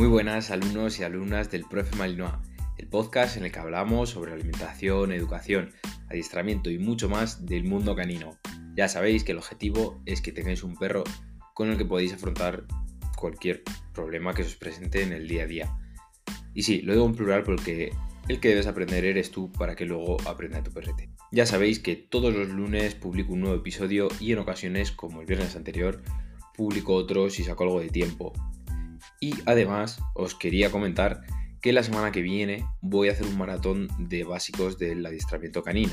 Muy buenas alumnos y alumnas del Profe Malinois, el podcast en el que hablamos sobre alimentación, educación, adiestramiento y mucho más del mundo canino. Ya sabéis que el objetivo es que tengáis un perro con el que podéis afrontar cualquier problema que os presente en el día a día. Y sí, lo digo en plural porque el que debes aprender eres tú para que luego aprenda tu perrete. Ya sabéis que todos los lunes publico un nuevo episodio y en ocasiones, como el viernes anterior, publico otro si saco algo de tiempo. Y además os quería comentar que la semana que viene voy a hacer un maratón de básicos del adiestramiento canino.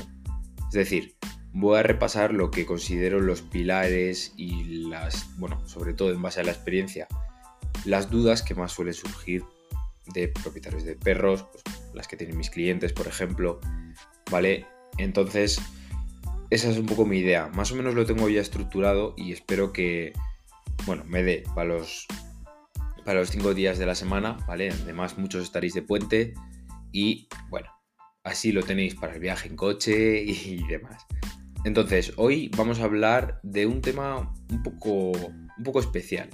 Es decir, voy a repasar lo que considero los pilares y las, bueno, sobre todo en base a la experiencia, las dudas que más suelen surgir de propietarios de perros, pues, las que tienen mis clientes, por ejemplo, ¿vale? Entonces, esa es un poco mi idea. Más o menos lo tengo ya estructurado y espero que, bueno, me dé para los para los cinco días de la semana, ¿vale? Además, muchos estaréis de puente y bueno, así lo tenéis para el viaje en coche y demás. Entonces, hoy vamos a hablar de un tema un poco, un poco especial,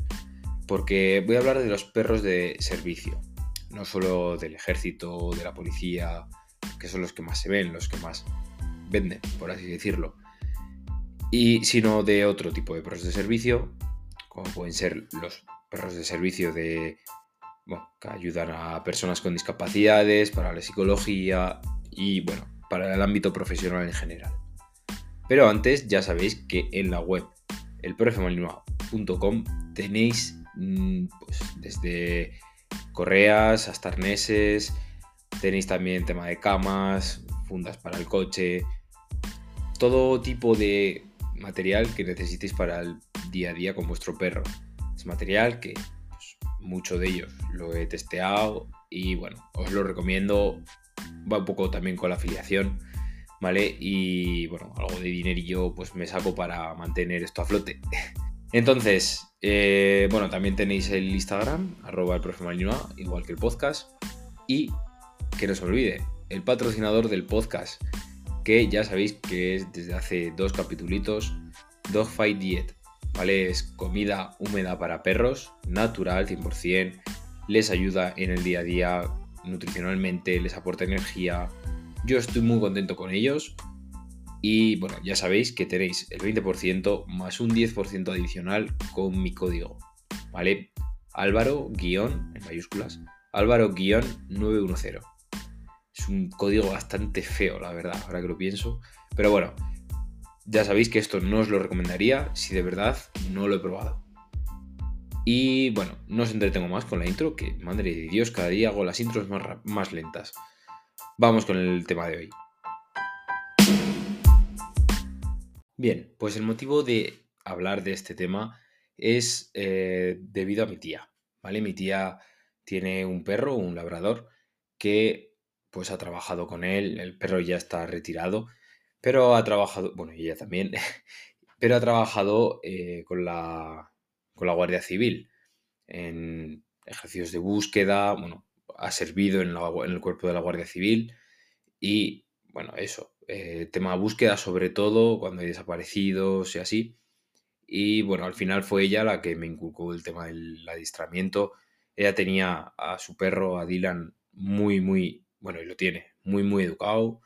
porque voy a hablar de los perros de servicio, no solo del ejército, de la policía, que son los que más se ven, los que más venden, por así decirlo, y sino de otro tipo de perros de servicio, como pueden ser los perros de servicio de, que ayudan a personas con discapacidades, para la psicología y bueno, para el ámbito profesional en general. Pero antes ya sabéis que en la web elprofemalinois.com tenéis mm, pues, desde correas hasta arneses, tenéis también tema de camas, fundas para el coche, todo tipo de material que necesitéis para el día a día con vuestro perro material que pues, mucho de ellos lo he testeado y bueno, os lo recomiendo. Va un poco también con la afiliación, ¿vale? Y bueno, algo de dinerillo pues me saco para mantener esto a flote. Entonces, eh, bueno, también tenéis el Instagram, arroba el profe igual que el podcast. Y que no se olvide, el patrocinador del podcast, que ya sabéis que es desde hace dos capitulitos, Dogfight Diet. ¿Vale? Es comida húmeda para perros, natural, 100%, les ayuda en el día a día nutricionalmente, les aporta energía. Yo estoy muy contento con ellos. Y bueno, ya sabéis que tenéis el 20% más un 10% adicional con mi código, ¿vale? Álvaro guion, en mayúsculas, Álvaro guion 910. Es un código bastante feo, la verdad, ahora que lo pienso. Pero bueno, ya sabéis que esto no os lo recomendaría si de verdad no lo he probado. Y bueno, no os entretengo más con la intro, que madre de Dios, cada día hago las intros más, lentas. Vamos con el tema de hoy. Bien, pues el motivo de hablar de este tema es eh, debido a mi tía, ¿vale? Mi tía tiene un perro, un labrador, que pues ha trabajado con él, el perro ya está retirado pero ha trabajado, bueno, ella también, pero ha trabajado eh, con, la, con la Guardia Civil en ejercicios de búsqueda, bueno, ha servido en, el cuerpo de la Guardia Civil y, bueno, eso, eh, tema de búsqueda sobre todo cuando hay desaparecidos y así. Y bueno, al final fue ella la que me inculcó el tema del adiestramiento. Ella tenía a su perro, a Dylan, muy, muy, bueno, y lo tiene, muy, muy educado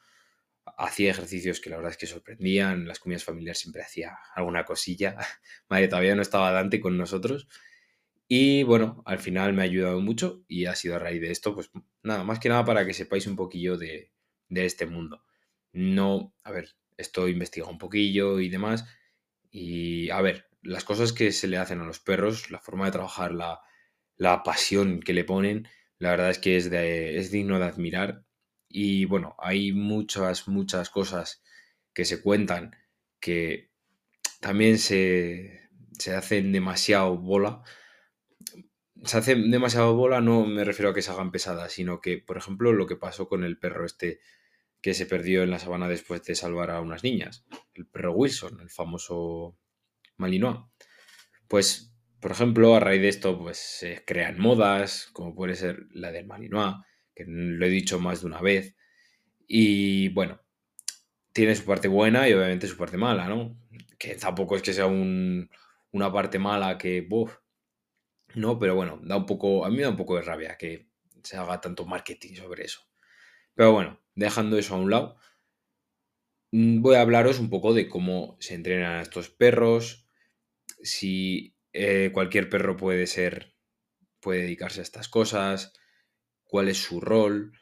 hacía ejercicios que la verdad es que sorprendían, las comidas familiares siempre hacía alguna cosilla. Madre, todavía no estaba Dante con nosotros. Y bueno, al final me ha ayudado mucho y ha sido a raíz de esto, pues nada, más que nada para que sepáis un poquillo de, este mundo. No, a ver, esto investigado un poquillo y demás. Y a ver, las cosas que se le hacen a los perros, la forma de trabajar, la, la pasión que le ponen, la verdad es que es, de, es digno de admirar y bueno, hay muchas, muchas cosas que se cuentan que también se, se hacen demasiado bola. Se hacen demasiado bola, no me refiero a que se hagan pesadas, sino que, por ejemplo, lo que pasó con el perro este que se perdió en la sabana después de salvar a unas niñas, el perro Wilson, el famoso Malinois. Pues, por ejemplo, a raíz de esto, pues se crean modas, como puede ser la del Malinois, que lo he dicho más de una vez. Y bueno, tiene su parte buena y obviamente su parte mala, ¿no? Que tampoco es que sea una parte mala que, No, pero bueno, da un poco, a mí me da un poco de rabia que se haga tanto marketing sobre eso. Pero bueno, dejando eso a un lado, mm, voy a hablaros un poco de cómo se entrenan estos perros, si eh, cualquier perro puede ser, puede dedicarse a estas cosas, cuál es su rol,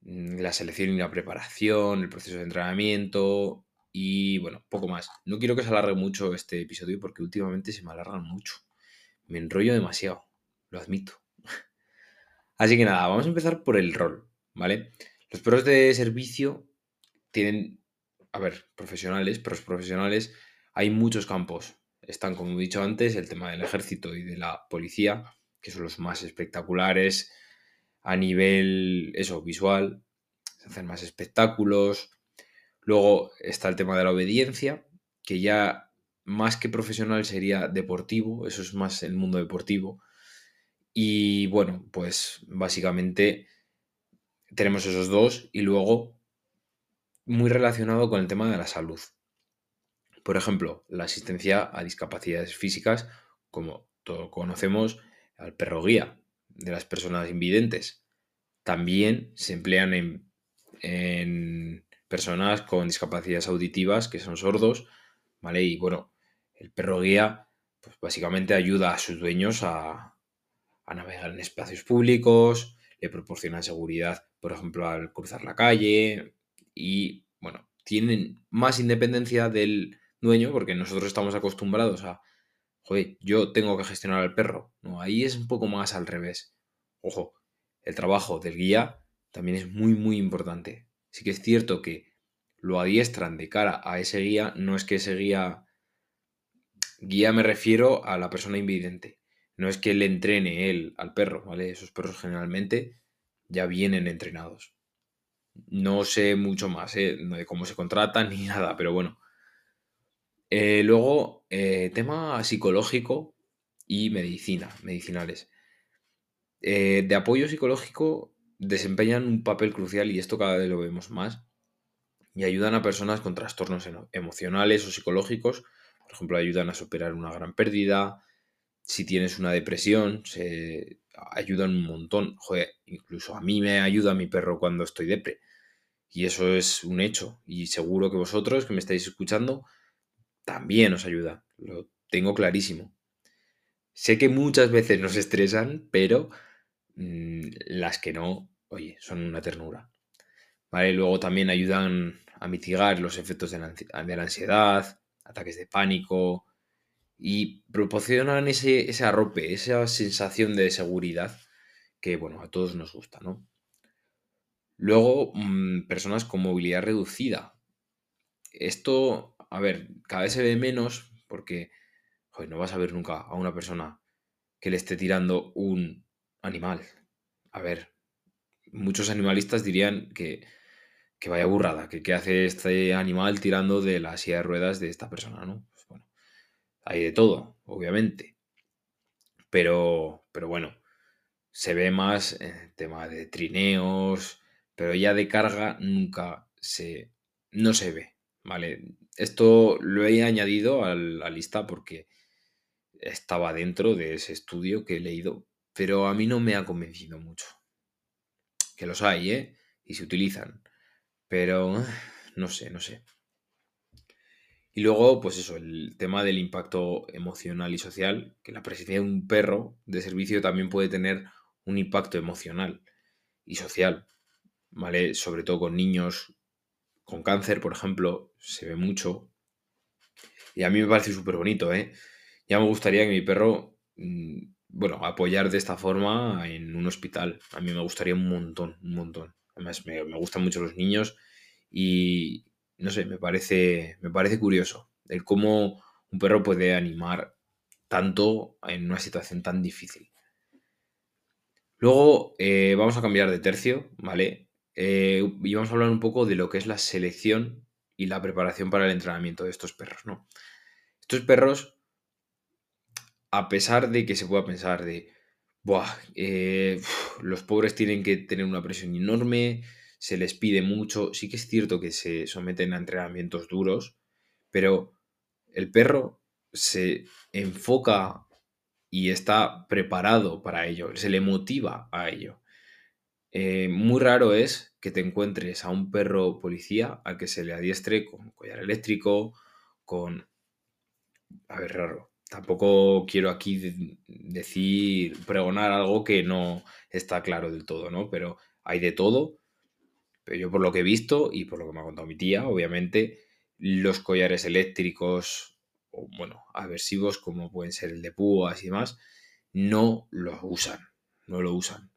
mm, la selección y la preparación, el proceso de entrenamiento y bueno, poco más. No quiero que se alargue mucho este episodio porque últimamente se me alargan mucho. Me enrollo demasiado, lo admito. Así que nada, vamos a empezar por el rol, ¿vale? Los perros de servicio tienen, a ver, profesionales, perros profesionales, hay muchos campos. Están, como he dicho antes, el tema del ejército y de la policía, que son los más espectaculares a nivel, eso, visual. Se hacen más espectáculos. Luego está el tema de la obediencia, que ya más que profesional sería deportivo, eso es más el mundo deportivo. Y bueno, pues básicamente tenemos esos dos y luego muy relacionado con el tema de la salud. Por ejemplo, la asistencia a discapacidades físicas, como todos conocemos, al perro guía de las personas invidentes. También se emplean en, en personas con discapacidades auditivas que son sordos, ¿vale? Y bueno, el perro guía, pues básicamente ayuda a sus dueños a, a navegar en espacios públicos, le proporciona seguridad, por ejemplo, al cruzar la calle y, bueno, tienen más independencia del dueño porque nosotros estamos acostumbrados a, joder, yo tengo que gestionar al perro. No, ahí es un poco más al revés. Ojo, el trabajo del guía también es muy, muy importante. Sí que es cierto que lo adiestran de cara a ese guía, no es que ese guía, guía me refiero a la persona invidente, no es que le entrene él al perro, ¿vale? Esos perros generalmente ya vienen entrenados. No sé mucho más ¿eh? de cómo se contratan ni nada, pero bueno, eh, luego, eh, tema psicológico y medicina, medicinales. Eh, de apoyo psicológico desempeñan un papel crucial y esto cada vez lo vemos más y ayudan a personas con trastornos emocionales o psicológicos. Por ejemplo, ayudan a superar una gran pérdida. Si tienes una depresión, se ayudan un montón. Incluso a mí me ayuda mi perro cuando estoy depre. Y eso es un hecho. Y seguro que vosotros que me estáis escuchando también os ayuda, lo tengo clarísimo. Sé que muchas veces nos estresan, pero mm, las que no, oye, son una ternura. ¿Vale? Luego también ayudan a mitigar los efectos de la, ansiedad, ataques de pánico y proporcionan ese, ese arrope, esa sensación de seguridad que, bueno, a todos nos gusta, ¿no? Luego, mm, personas con movilidad reducida. Esto a ver, cada vez se ve menos porque joder, no vas a ver nunca a una persona que le esté tirando un animal. A ver, muchos animalistas dirían que, que vaya burrada, que qué hace este animal tirando de la silla de ruedas de esta persona, ¿no? Pues bueno, hay de todo, obviamente. Pero, pero bueno, se ve más el tema de trineos, pero ya de carga nunca se, no se ve, ¿vale? Esto lo he añadido a la lista porque estaba dentro de ese estudio que he leído, pero a mí no me ha convencido mucho. Que los hay, ¿eh? Y se utilizan. Pero no sé, no sé. Y luego, pues eso, el tema del impacto emocional y social, que la presencia de un perro de servicio también puede tener un impacto emocional y social, ¿vale? Sobre todo con niños con cáncer, por ejemplo, se ve mucho. Y a mí me parece súper bonito, ¿eh? Ya me gustaría que mi perro, mm, bueno, apoyar de esta forma en un hospital. A mí me gustaría un montón, un montón. Además, me, gustan mucho los niños y, no sé, me parece, me parece curioso el cómo un perro puede animar tanto en una situación tan difícil. Luego eh, vamos a cambiar de tercio, ¿vale? Eh, y vamos a hablar un poco de lo que es la selección y la preparación para el entrenamiento de estos perros, ¿no? Estos perros, a pesar de que se pueda pensar de, Buah, eh, los pobres tienen que tener una presión enorme, se les pide mucho, sí que es cierto que se someten a entrenamientos duros, pero el perro se enfoca y está preparado para ello, se le motiva a ello. Eh, muy raro es que te encuentres a un perro policía al que se le adiestre con collar eléctrico, con... A ver, raro. Tampoco quiero aquí decir, pregonar algo que no está claro del todo, ¿no? Pero hay de todo. Pero yo por lo que he visto y por lo que me ha contado mi tía, obviamente, los collares eléctricos, o bueno, aversivos como pueden ser el de púas y demás, no los usan, no lo usan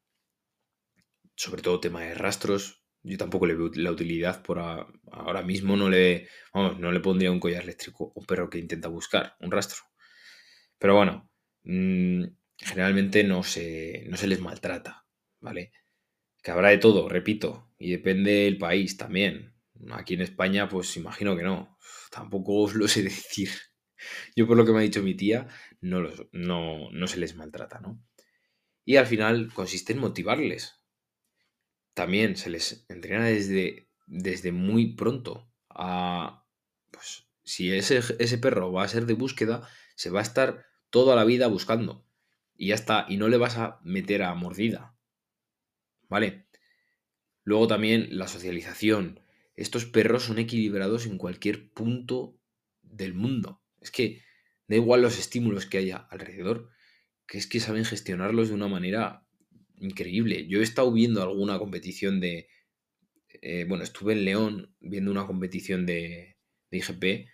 sobre todo tema de rastros, yo tampoco le veo la utilidad por ahora mismo no le vamos, no le pondría un collar eléctrico a un perro que intenta buscar un rastro. Pero bueno, mm, generalmente no se, no se les maltrata, ¿vale? Que habrá de todo, repito, y depende del país también. Aquí en España, pues imagino que no. Tampoco os lo sé decir. Yo por lo que me ha dicho mi tía, no, no, no se les maltrata, ¿no? Y al final consiste en motivarles también se les entrena desde, desde muy pronto a, pues, si ese, ese perro va a ser de búsqueda, se va a estar toda la vida buscando. Y ya está, y no le vas a meter a mordida. ¿Vale? Luego también la socialización. Estos perros son equilibrados en cualquier punto del mundo. Es que da igual los estímulos que haya alrededor, que es que saben gestionarlos de una manera increíble. Yo he estado viendo alguna competición de... Eh, bueno, estuve en León viendo una competición de, de, IGP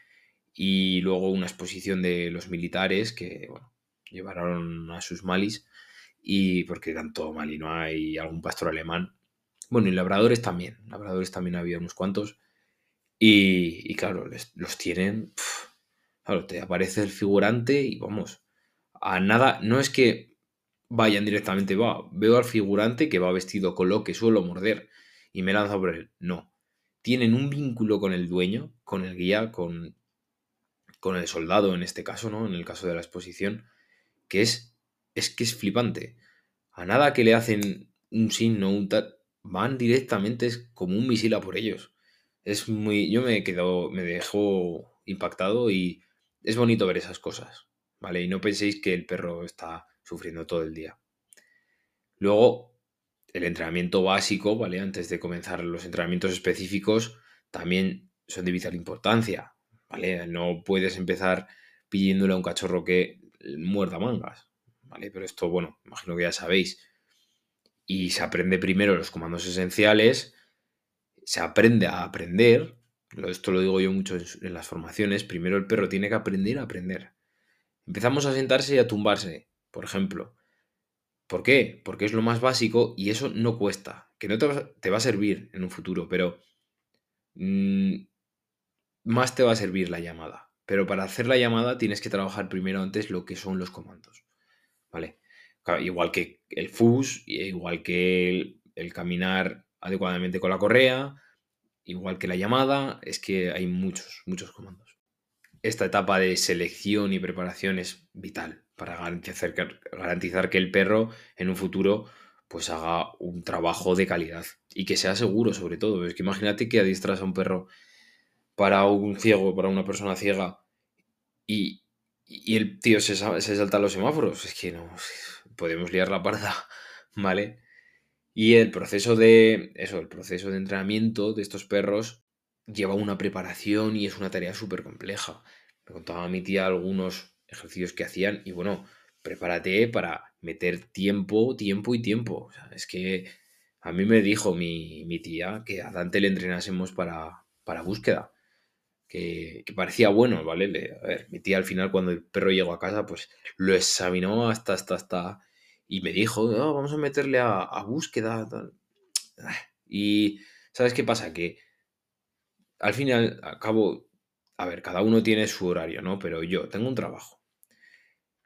y luego una exposición de los militares que, bueno, llevaron a sus malis y porque eran todo mali, no hay algún pastor alemán. Bueno, y labradores también, labradores también había unos cuantos. Y, claro, los tienen... claro, te aparece el figurante y vamos, a nada, no es que vayan directamente, va, veo al figurante que va vestido con lo que suelo morder y me lanzo por él. No. Tienen un vínculo con el dueño, con el guía, con, con el soldado en este caso, ¿no? En el caso de la exposición, que es, es que es flipante. A nada que le hacen un signo, un tal, van directamente es como un misil a por ellos. Es muy, yo me he quedado, me dejo impactado y es bonito ver esas cosas, ¿vale? Y no penséis que el perro está sufriendo todo el día. Luego, el entrenamiento básico, ¿vale? Antes de comenzar los entrenamientos específicos, también son de vital importancia, ¿vale? No puedes empezar pidiéndole a un cachorro que muerda mangas, ¿vale? Pero esto, bueno, imagino que ya sabéis. Y se aprende primero los comandos esenciales, se aprende a aprender, esto lo digo yo mucho en las formaciones, primero el perro tiene que aprender a aprender. Empezamos a sentarse y a tumbarse por ejemplo. ¿Por qué? Porque es lo más básico y eso no cuesta, que no te va, a servir en un futuro, pero mm, más te va a servir la llamada. Pero para hacer la llamada tienes que trabajar primero antes lo que son los comandos. ¿Vale? Igual que el FUS, igual que el caminar adecuadamente con la correa, igual que la llamada, es que hay muchos, muchos comandos. Esta etapa de selección y preparación es vital para garantizar que, el perro en un futuro pues haga un trabajo de calidad y que sea seguro sobre todo. Es que imagínate que adiestras a un perro para un ciego, para una persona ciega y, el tío se, se salta los semáforos. Es que no, podemos liar la parda, ¿vale? Y el proceso de, eso, el proceso de entrenamiento de estos perros lleva una preparación y es una tarea súper compleja. Me contaba mi tía algunos ejercicios que hacían y bueno, prepárate para meter tiempo, tiempo y tiempo. es que a mí me dijo mi, tía que a Dante le entrenásemos para, para búsqueda, que, parecía bueno, ¿vale? a ver, mi tía al final cuando el perro llegó a casa, pues lo examinó hasta, hasta, hasta, y me dijo, vamos a meterle a, a búsqueda. Y, ¿sabes qué pasa? Que al final, al cabo, a ver, cada uno tiene su horario, ¿no? Pero yo tengo un trabajo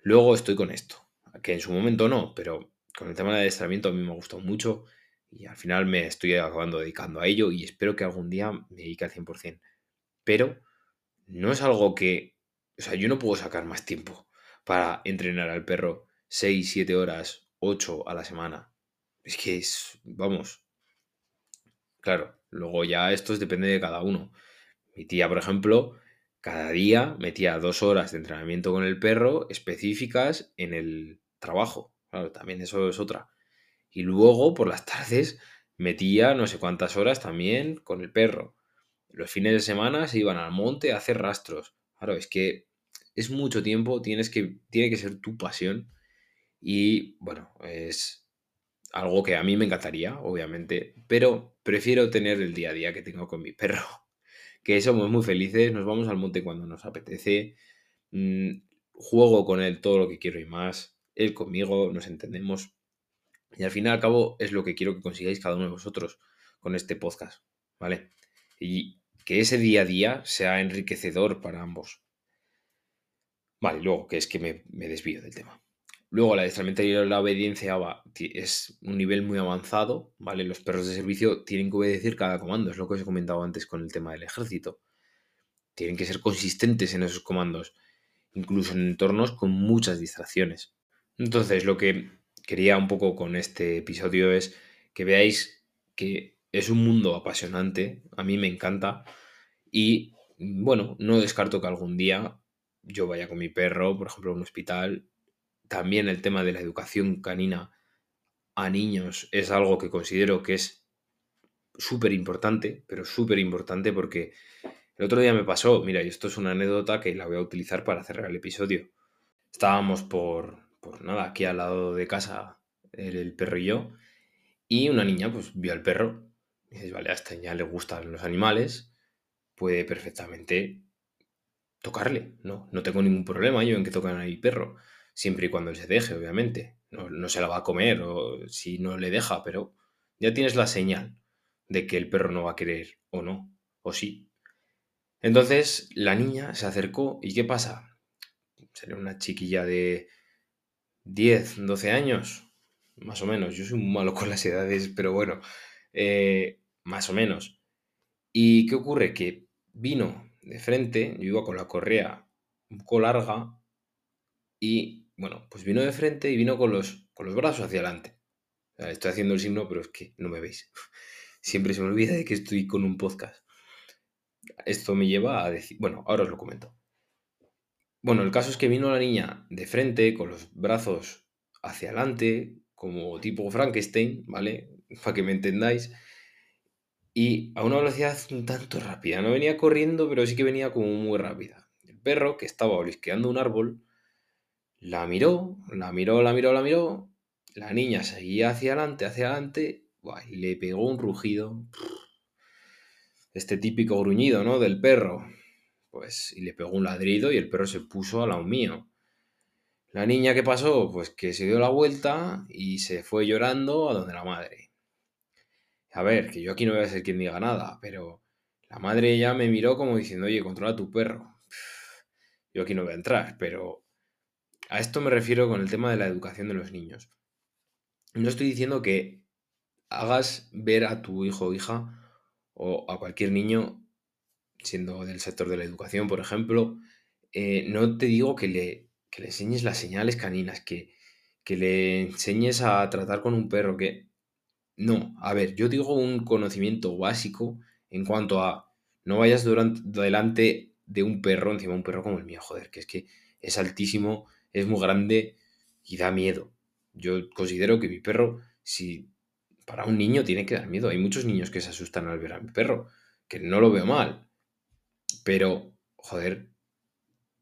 Luego estoy con esto, que en su momento no, pero con el tema del adiestramiento a mí me ha gustado mucho y al final me estoy acabando dedicando a ello y espero que algún día me dedique al 100%. Pero no es algo que, o sea, yo no puedo sacar más tiempo para entrenar al perro 6, 7 horas, 8 a la semana. Es que es, vamos, claro, luego ya esto depende de cada uno. Mi tía, por ejemplo, cada día metía dos horas de entrenamiento con el perro específicas en el trabajo. Claro, también eso es otra. Y luego por las tardes metía no sé cuántas horas también con el perro. Los fines de semana se iban al monte a hacer rastros. Claro, es que es mucho tiempo, tienes que, tiene que ser tu pasión. Y bueno, es algo que a mí me encantaría, obviamente, pero prefiero tener el día a día que tengo con mi perro. Que somos muy felices, nos vamos al monte cuando nos apetece, mm, juego con él todo lo que quiero y más, él conmigo, nos entendemos. Y al fin y al cabo es lo que quiero que consigáis cada uno de vosotros con este podcast, ¿vale? Y que ese día a día sea enriquecedor para ambos. Vale, luego, que es que me, desvío del tema. Luego, la adiestramiento y la obediencia es un nivel muy avanzado, ¿vale? Los perros de servicio tienen que obedecer cada comando, es lo que os he comentado antes con el tema del ejército. Tienen que ser consistentes en esos comandos, incluso en entornos con muchas distracciones. Entonces, lo que quería un poco con este episodio es que veáis que es un mundo apasionante, a mí me encanta y bueno, no descarto que algún día yo vaya con mi perro, por ejemplo, a un hospital. También el tema de la educación canina a niños es algo que considero que es súper importante, pero súper importante porque el otro día me pasó, mira, y esto es una anécdota que la voy a utilizar para cerrar el episodio. Estábamos por, por nada, aquí al lado de casa, el, perro y yo, y una niña pues vio al perro, y dices, vale, a esta niña le gustan los animales, puede perfectamente tocarle, ¿no? No tengo ningún problema yo en que toquen a mi perro, siempre y cuando se deje, obviamente. No, no se la va a comer o si no le deja, pero ya tienes la señal de que el perro no va a querer o no, o sí. Entonces la niña se acercó y ¿qué pasa? Sería una chiquilla de 10, 12 años, más o menos. Yo soy muy malo con las edades, pero bueno, eh, más o menos. ¿Y qué ocurre? Que vino de frente, yo iba con la correa un poco larga y, bueno, pues vino de frente y vino con los, con los brazos hacia adelante. estoy haciendo el signo, pero es que no me veis. Siempre se me olvida de que estoy con un podcast. Esto me lleva a decir, bueno, ahora os lo comento. Bueno, el caso es que vino la niña de frente, con los brazos hacia adelante, como tipo Frankenstein, ¿vale? Para que me entendáis. Y a una velocidad un tanto rápida. No venía corriendo, pero sí que venía como muy rápida. El perro, que estaba olisqueando un árbol, la miró, la miró, la miró, la miró. La niña seguía hacia adelante, hacia adelante, y le pegó un rugido. Este típico gruñido, ¿no? Del perro pues, y le pegó un ladrido y el perro se puso al lado mío. La niña, ¿qué pasó? Pues que se dio la vuelta y se fue llorando a donde la madre. A ver, que yo aquí no voy a ser quien diga nada, pero la madre ya me miró como diciendo, oye, controla tu perro. Yo aquí no voy a entrar, pero a esto me refiero con el tema de la educación de los niños. No estoy diciendo que hagas ver a tu hijo o hija o a cualquier niño siendo del sector de la educación, por ejemplo, eh, no te digo que le, le enseñes las señales caninas, que, que le enseñes a tratar con un perro, que... No, a ver, yo digo un conocimiento básico en cuanto a no vayas durante, delante de un perro, encima un perro como el mío, joder, que es que es altísimo, es muy grande y da miedo. Yo considero que mi perro, si para un niño tiene que dar miedo, hay muchos niños que se asustan al ver a mi perro, que no lo veo mal, pero, joder,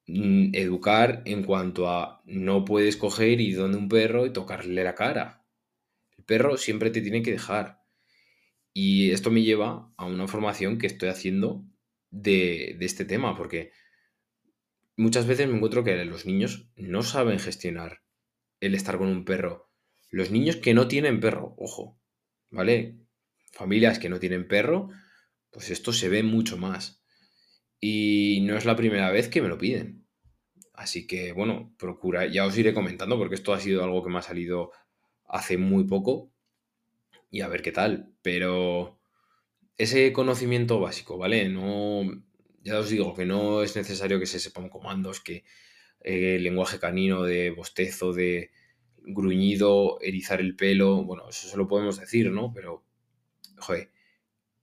mm, educar en cuanto a no puedes coger y donde un perro y tocarle la cara. El perro siempre te tiene que dejar. Y esto me lleva a una formación que estoy haciendo de, de este tema, porque muchas veces me encuentro que los niños no saben gestionar el estar con un perro. Los niños que no tienen perro, ojo, ¿vale? Familias que no tienen perro, pues esto se ve mucho más. Y no es la primera vez que me lo piden. Así que, bueno, procura, ya os iré comentando porque esto ha sido algo que me ha salido hace muy poco y a ver qué tal. Pero ese conocimiento básico, ¿vale? No, ya os digo que no es necesario que se sepan comandos, que eh, lenguaje canino de bostezo, de gruñido, erizar el pelo, bueno, eso se lo podemos decir, ¿no? Pero, joder,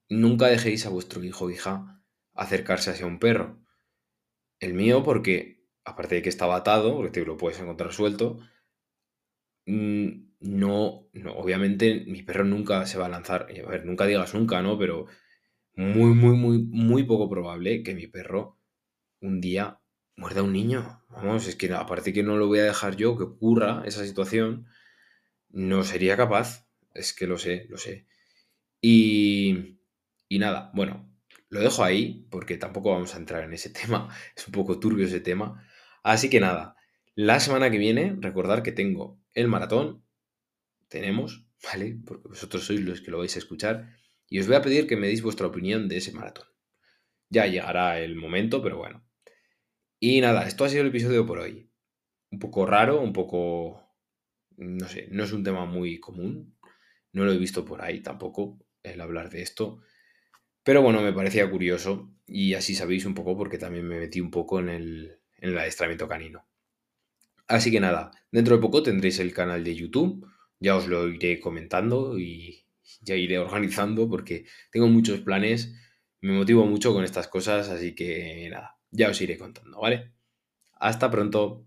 nunca dejéis a vuestro hijo o hija acercarse hacia un perro. El mío porque, aparte de que estaba atado, porque te lo puedes encontrar suelto, mm, no, no, obviamente mi perro nunca se va a lanzar, a ver, nunca digas nunca, ¿no? Pero muy, muy, muy, muy poco probable que mi perro un día muerda a un niño. Vamos, es que aparte que no lo voy a dejar yo que ocurra esa situación, no sería capaz. Es que lo sé, lo sé. Y, y nada, bueno, lo dejo ahí porque tampoco vamos a entrar en ese tema. Es un poco turbio ese tema. Así que nada, la semana que viene, recordar que tengo el maratón. Tenemos, ¿vale? Porque vosotros sois los que lo vais a escuchar. Y os voy a pedir que me deis vuestra opinión de ese maratón. Ya llegará el momento, pero bueno. Y nada, esto ha sido el episodio por hoy. Un poco raro, un poco... No sé, no es un tema muy común. No lo he visto por ahí tampoco, el hablar de esto. Pero bueno, me parecía curioso y así sabéis un poco porque también me metí un poco en el, en el adiestramiento canino. Así que nada, dentro de poco tendréis el canal de YouTube, ya os lo iré comentando y ya iré organizando porque tengo muchos planes, me motivo mucho con estas cosas, así que nada, ya os iré contando, ¿vale? Hasta pronto.